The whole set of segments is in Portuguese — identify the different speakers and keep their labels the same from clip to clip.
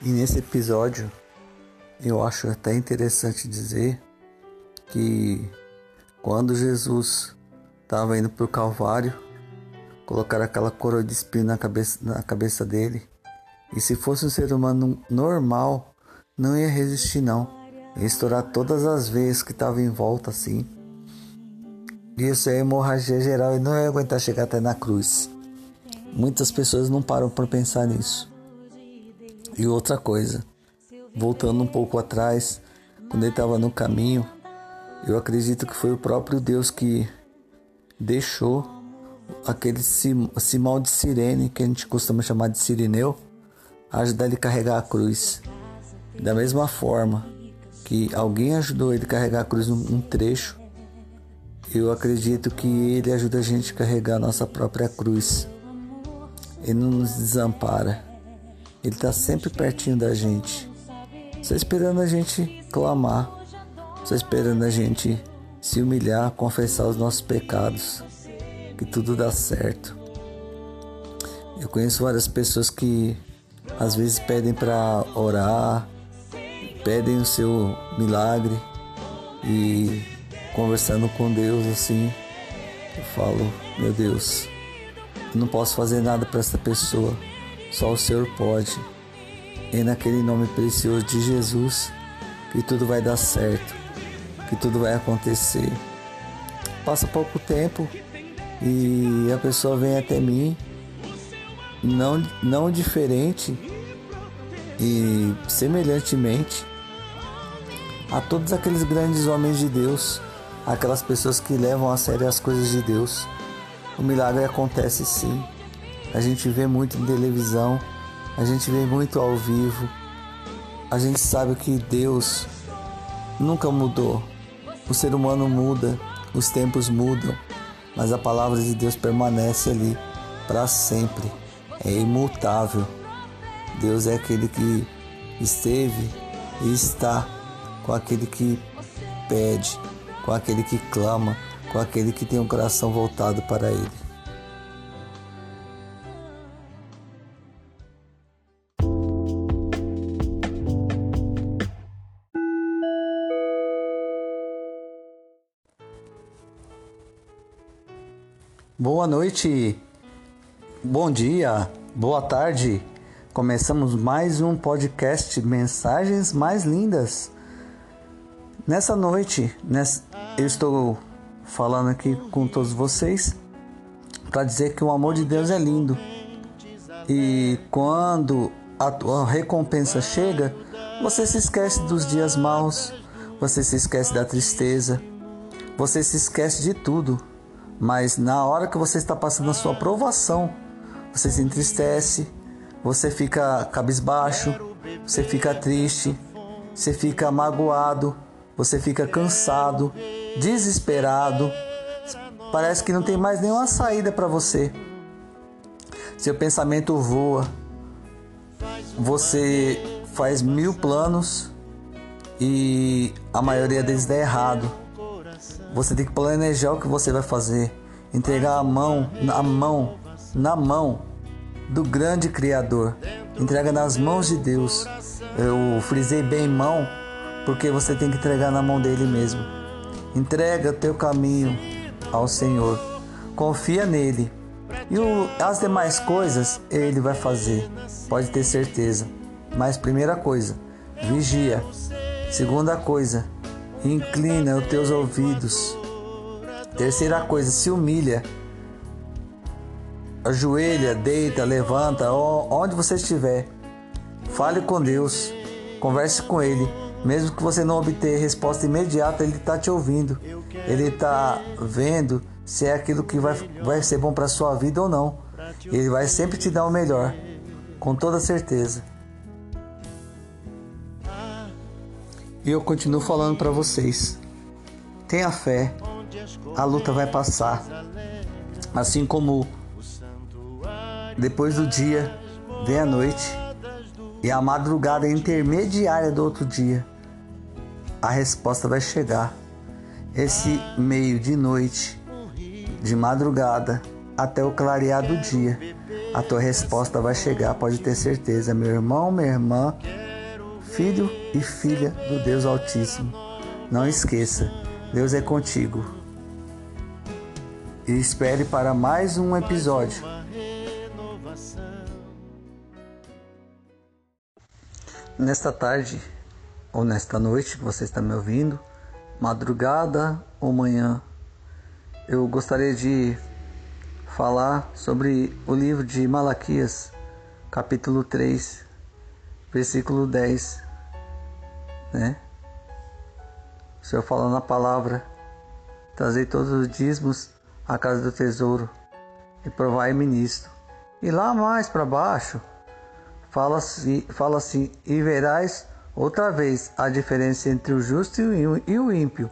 Speaker 1: E nesse episódio eu acho até interessante dizer que quando Jesus estava indo para o Calvário, colocaram aquela coroa de espinho na cabeça, na cabeça dele. E se fosse um ser humano normal, não ia resistir não. Ia estourar todas as veias que estavam em volta assim. Isso é hemorragia geral e não ia aguentar chegar até na cruz. Muitas pessoas não param para pensar nisso. E outra coisa, voltando um pouco atrás, quando ele estava no caminho, eu acredito que foi o próprio Deus que deixou aquele simão de sirene, que a gente costuma chamar de sirineu, ajudar ele a carregar a cruz. Da mesma forma que alguém ajudou ele a carregar a cruz num trecho, eu acredito que ele ajuda a gente a carregar a nossa própria cruz. Ele não nos desampara. Ele está sempre pertinho da gente. Só esperando a gente clamar. Só esperando a gente se humilhar, confessar os nossos pecados. Que tudo dá certo. Eu conheço várias pessoas que às vezes pedem para orar, pedem o seu milagre e conversando com Deus assim, eu falo, meu Deus, eu não posso fazer nada para essa pessoa, só o Senhor pode. E naquele nome precioso de Jesus, que tudo vai dar certo, que tudo vai acontecer. Passa pouco tempo e a pessoa vem até mim, não, não diferente e semelhantemente a todos aqueles grandes homens de Deus aquelas pessoas que levam a sério as coisas de Deus. O milagre acontece sim. A gente vê muito em televisão, a gente vê muito ao vivo. A gente sabe que Deus nunca mudou. O ser humano muda, os tempos mudam, mas a palavra de Deus permanece ali para sempre. É imutável. Deus é aquele que esteve e está com aquele que pede, com aquele que clama, com aquele que tem um coração voltado para Ele. Boa noite, bom dia, boa tarde. Começamos mais um podcast Mensagens Mais Lindas. Nessa noite, nessa, eu estou falando aqui com todos vocês para dizer que o amor de Deus é lindo. E quando a tua recompensa chega, você se esquece dos dias maus, você se esquece da tristeza, você se esquece de tudo. Mas na hora que você está passando a sua aprovação, você se entristece, você fica cabisbaixo, você fica triste, você fica magoado, você fica cansado, desesperado, parece que não tem mais nenhuma saída para você. Seu pensamento voa, você faz mil planos e a maioria deles dá errado. Você tem que planejar o que você vai fazer, entregar a mão, na mão, na mão do grande Criador. Entrega nas mãos de Deus. Eu frisei bem mão porque você tem que entregar na mão dele mesmo. Entrega teu caminho ao Senhor, confia nele e o, as demais coisas ele vai fazer, pode ter certeza. Mas primeira coisa, vigia. Segunda coisa, inclina os teus ouvidos. Terceira coisa, se humilha. Ajoelha, deita, levanta, onde você estiver. Fale com Deus, converse com Ele mesmo que você não obter resposta imediata, ele está te ouvindo. Ele está vendo se é aquilo que vai, vai ser bom para sua vida ou não. Ele vai sempre te dar o melhor, com toda certeza. E eu continuo falando para vocês: tenha fé, a luta vai passar. Assim como depois do dia vem a noite e a madrugada intermediária do outro dia, a resposta vai chegar. Esse meio de noite, de madrugada, até o clarear do dia, a tua resposta vai chegar, pode ter certeza, meu irmão, minha irmã, filho e filha do Deus Altíssimo. Não esqueça, Deus é contigo. E espere para mais um episódio. Nesta tarde ou nesta noite que você está me ouvindo, madrugada ou manhã, eu gostaria de falar sobre o livro de Malaquias, capítulo 3, versículo 10, né? O Senhor fala na palavra: Trazei todos os dízimos à casa do tesouro e provai-me nisto. E lá mais para baixo, fala assim, fala assim: E verás outra vez a diferença entre o justo e o ímpio,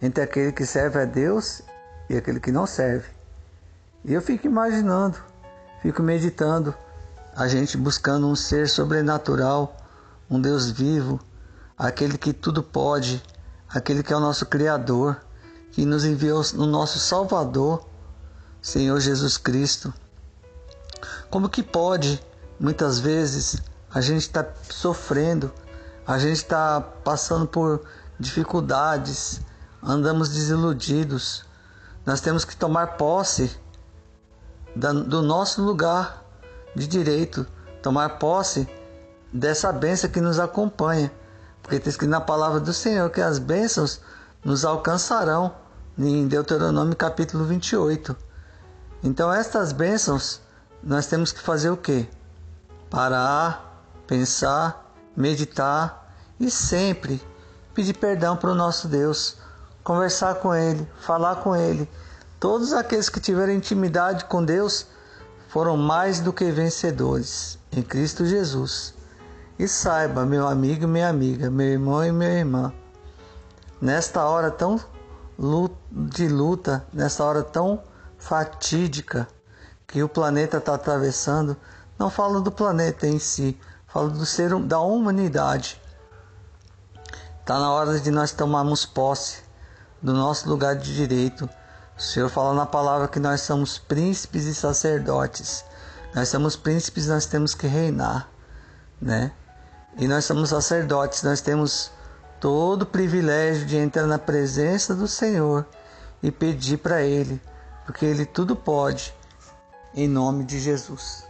Speaker 1: entre aquele que serve a Deus e aquele que não serve. E eu fico imaginando, fico meditando, a gente buscando um ser sobrenatural, um Deus vivo, aquele que tudo pode, aquele que é o nosso Criador, que nos enviou o nosso Salvador, Senhor Jesus Cristo. Como que pode, muitas vezes, a gente está sofrendo, a gente está passando por dificuldades, andamos desiludidos. Nós temos que tomar posse do nosso lugar de direito, tomar posse dessa bênção que nos acompanha. Porque tem escrito na palavra do Senhor que as bênçãos nos alcançarão, em Deuteronômio capítulo 28. Então, estas bênçãos, nós temos que fazer o quê? Parar, pensar, meditar e sempre pedir perdão para o nosso Deus, conversar com Ele, falar com Ele. Todos aqueles que tiveram intimidade com Deus foram mais do que vencedores em Cristo Jesus. E saiba, meu amigo e minha amiga, meu irmão e minha irmã, nesta hora tão de luta, nessa hora tão fatídica que o planeta está atravessando, não falo do planeta em si, falo do ser da humanidade. Está na hora de nós tomarmos posse do nosso lugar de direito. O Senhor fala na palavra que nós somos príncipes e sacerdotes. Nós somos príncipes, nós temos que reinar, né? E nós somos sacerdotes, nós temos todo o privilégio de entrar na presença do Senhor e pedir para Ele, porque Ele tudo pode, em nome de Jesus.